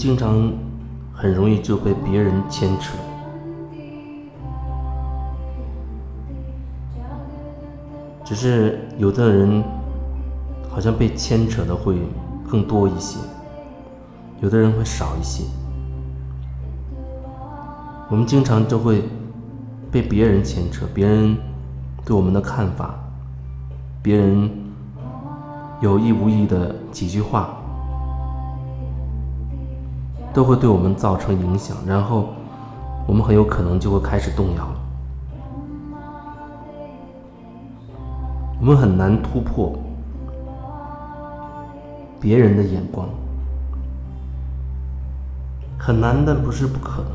经常很容易就被别人牵扯，只是有的人好像被牵扯的会更多一些，有的人会少一些。我们经常就会被别人牵扯，别人对我们的看法，别人有意无意的几句话。都会对我们造成影响，然后我们很有可能就会开始动摇了。我们很难突破别人的眼光，很难，但不是不可能。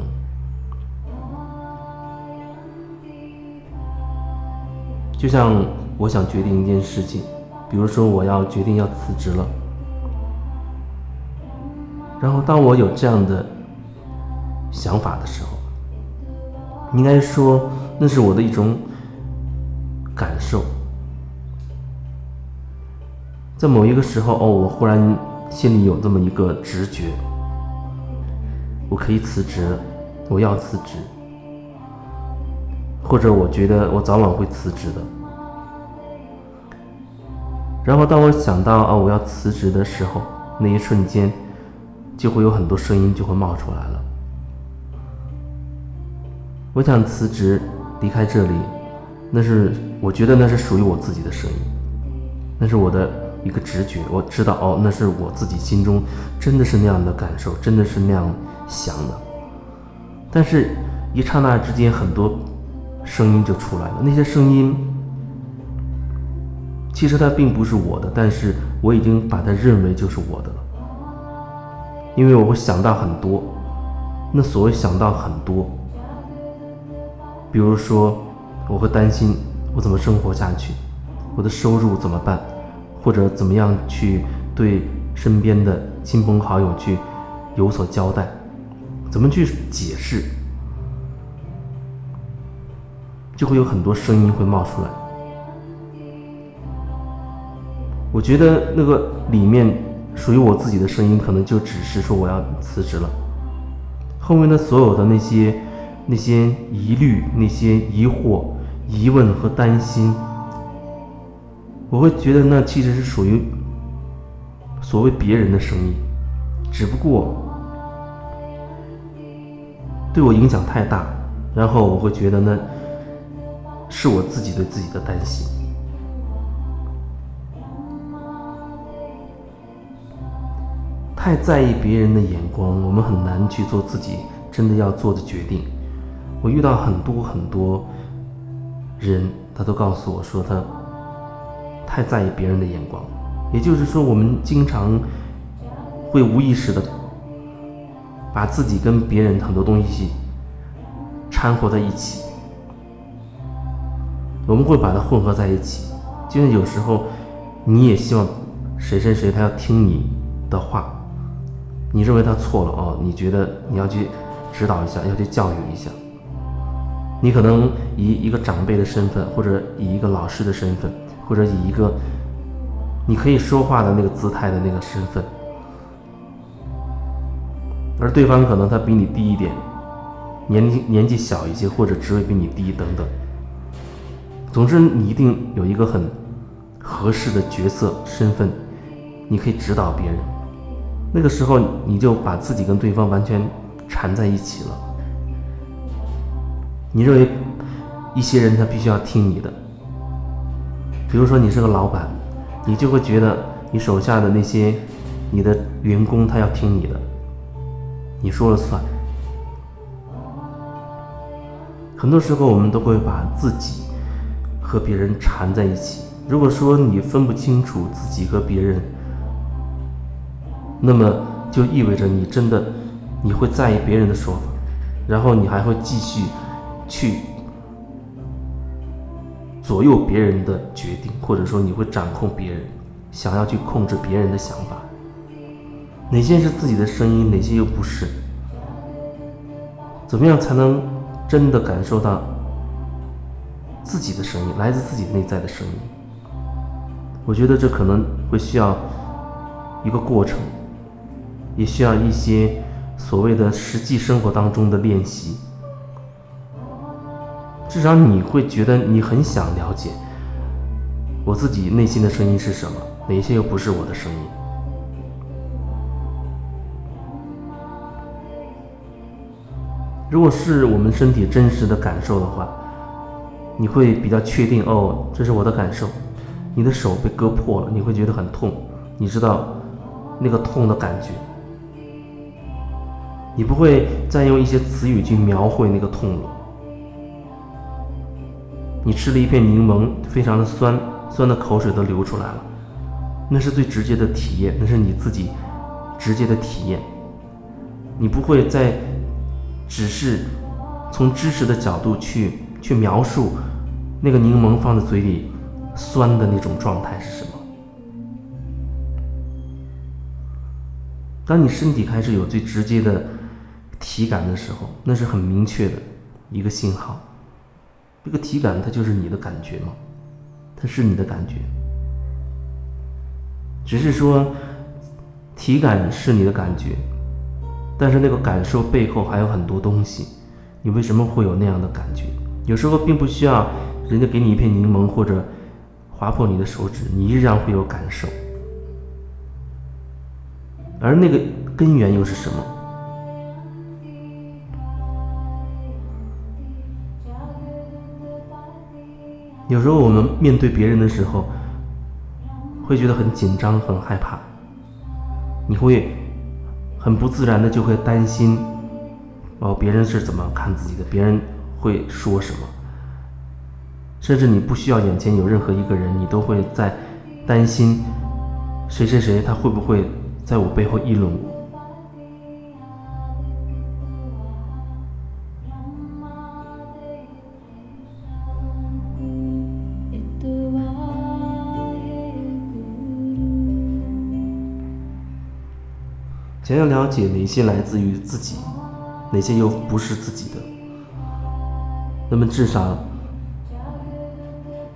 就像我想决定一件事情，比如说我要决定要辞职了。然后，当我有这样的想法的时候，应该说那是我的一种感受。在某一个时候，哦，我忽然心里有这么一个直觉，我可以辞职，我要辞职，或者我觉得我早晚会辞职的。然后，当我想到啊，我要辞职的时候，那一瞬间。就会有很多声音就会冒出来了。我想辞职离开这里，那是我觉得那是属于我自己的声音，那是我的一个直觉。我知道哦，那是我自己心中真的是那样的感受，真的是那样想的。但是，一刹那之间，很多声音就出来了。那些声音其实它并不是我的，但是我已经把它认为就是我的了。因为我会想到很多，那所谓想到很多，比如说我会担心我怎么生活下去，我的收入怎么办，或者怎么样去对身边的亲朋好友去有所交代，怎么去解释，就会有很多声音会冒出来。我觉得那个里面。属于我自己的声音，可能就只是说我要辞职了。后面的所有的那些、那些疑虑、那些疑惑、疑问和担心，我会觉得那其实是属于所谓别人的声音，只不过对我影响太大，然后我会觉得那是我自己对自己的担心。太在意别人的眼光，我们很难去做自己真的要做的决定。我遇到很多很多人，他都告诉我说他太在意别人的眼光。也就是说，我们经常会无意识的把自己跟别人很多东西掺和在一起，我们会把它混合在一起。就像有时候你也希望谁谁谁他要听你的话。你认为他错了哦？你觉得你要去指导一下，要去教育一下。你可能以一个长辈的身份，或者以一个老师的身份，或者以一个你可以说话的那个姿态的那个身份，而对方可能他比你低一点，年纪年纪小一些，或者职位比你低等等。总之，你一定有一个很合适的角色身份，你可以指导别人。那个时候，你就把自己跟对方完全缠在一起了。你认为一些人他必须要听你的，比如说你是个老板，你就会觉得你手下的那些你的员工他要听你的，你说了算。很多时候我们都会把自己和别人缠在一起。如果说你分不清楚自己和别人，那么就意味着你真的你会在意别人的说法，然后你还会继续去左右别人的决定，或者说你会掌控别人，想要去控制别人的想法。哪些是自己的声音，哪些又不是？怎么样才能真的感受到自己的声音，来自自己内在的声音？我觉得这可能会需要一个过程。也需要一些所谓的实际生活当中的练习。至少你会觉得你很想了解我自己内心的声音是什么，哪些又不是我的声音。如果是我们身体真实的感受的话，你会比较确定哦，这是我的感受。你的手被割破了，你会觉得很痛，你知道那个痛的感觉。你不会再用一些词语去描绘那个痛了。你吃了一片柠檬，非常的酸，酸的口水都流出来了，那是最直接的体验，那是你自己直接的体验。你不会再只是从知识的角度去去描述那个柠檬放在嘴里酸的那种状态是什么。当你身体开始有最直接的体感的时候，那是很明确的一个信号。这个体感，它就是你的感觉吗？它是你的感觉，只是说体感是你的感觉，但是那个感受背后还有很多东西。你为什么会有那样的感觉？有时候并不需要人家给你一片柠檬或者划破你的手指，你依然会有感受。而那个根源又是什么？有时候我们面对别人的时候，会觉得很紧张、很害怕。你会很不自然的就会担心，哦，别人是怎么看自己的？别人会说什么？甚至你不需要眼前有任何一个人，你都会在担心谁谁谁他会不会在我背后议论我。想要了解哪些来自于自己，哪些又不是自己的，那么至少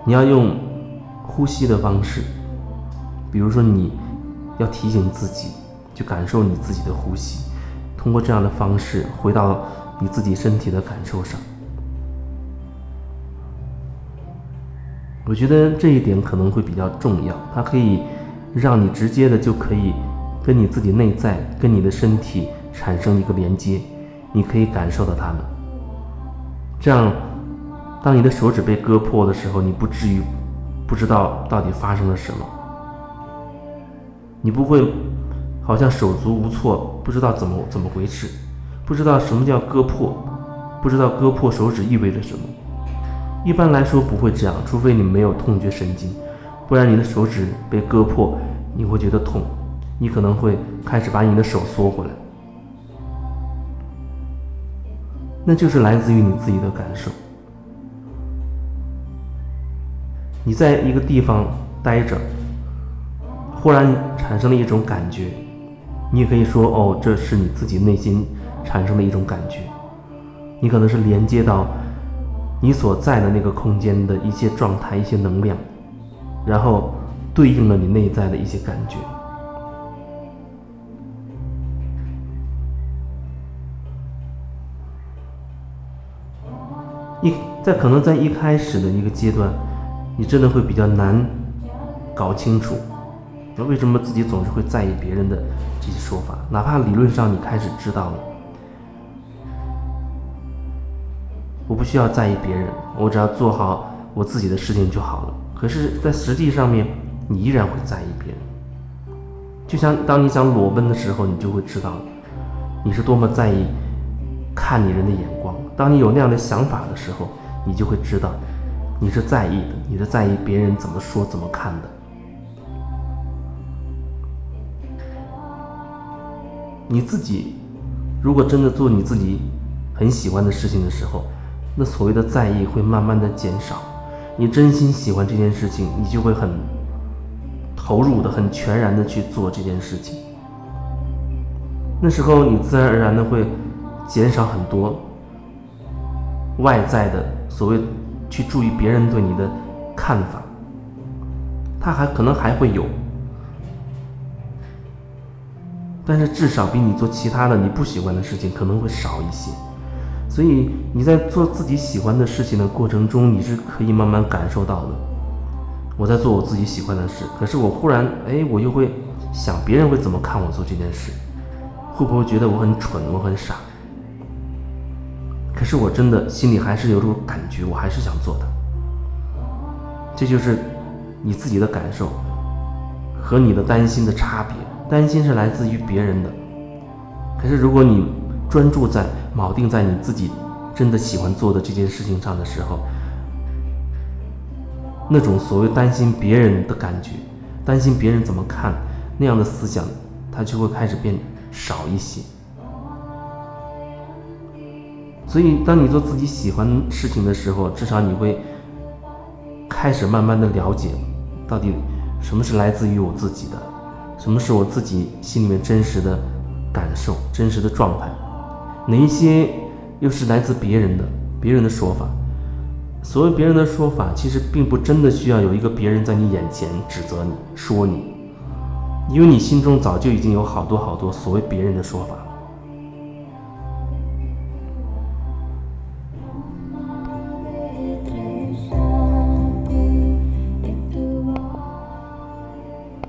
你要用呼吸的方式，比如说你要提醒自己，去感受你自己的呼吸，通过这样的方式回到你自己身体的感受上。我觉得这一点可能会比较重要，它可以让你直接的就可以。跟你自己内在、跟你的身体产生一个连接，你可以感受到它们。这样，当你的手指被割破的时候，你不至于不知道到底发生了什么。你不会好像手足无措，不知道怎么怎么回事，不知道什么叫割破，不知道割破手指意味着什么。一般来说不会这样，除非你没有痛觉神经，不然你的手指被割破，你会觉得痛。你可能会开始把你的手缩回来，那就是来自于你自己的感受。你在一个地方待着，忽然产生了一种感觉，你也可以说：“哦，这是你自己内心产生的一种感觉。”你可能是连接到你所在的那个空间的一些状态、一些能量，然后对应了你内在的一些感觉。一在可能在一开始的一个阶段，你真的会比较难搞清楚，那为什么自己总是会在意别人的这些说法？哪怕理论上你开始知道了，我不需要在意别人，我只要做好我自己的事情就好了。可是，在实际上面，你依然会在意别人。就像当你想裸奔的时候，你就会知道你是多么在意看你人的眼光。当你有那样的想法的时候，你就会知道，你是在意的，你是在意别人怎么说、怎么看的。你自己如果真的做你自己很喜欢的事情的时候，那所谓的在意会慢慢的减少。你真心喜欢这件事情，你就会很投入的、很全然的去做这件事情。那时候你自然而然的会减少很多。外在的所谓去注意别人对你的看法，他还可能还会有，但是至少比你做其他的你不喜欢的事情可能会少一些。所以你在做自己喜欢的事情的过程中，你是可以慢慢感受到的。我在做我自己喜欢的事，可是我忽然哎，我又会想别人会怎么看我做这件事，会不会觉得我很蠢，我很傻？是我真的心里还是有种感觉，我还是想做的。这就是你自己的感受和你的担心的差别。担心是来自于别人的，可是如果你专注在铆定在你自己真的喜欢做的这件事情上的时候，那种所谓担心别人的感觉，担心别人怎么看那样的思想，它就会开始变少一些。所以，当你做自己喜欢事情的时候，至少你会开始慢慢的了解，到底什么是来自于我自己的，什么是我自己心里面真实的感受、真实的状态，哪一些又是来自别人的、别人的说法。所谓别人的说法，其实并不真的需要有一个别人在你眼前指责你、说你，因为你心中早就已经有好多好多所谓别人的说法。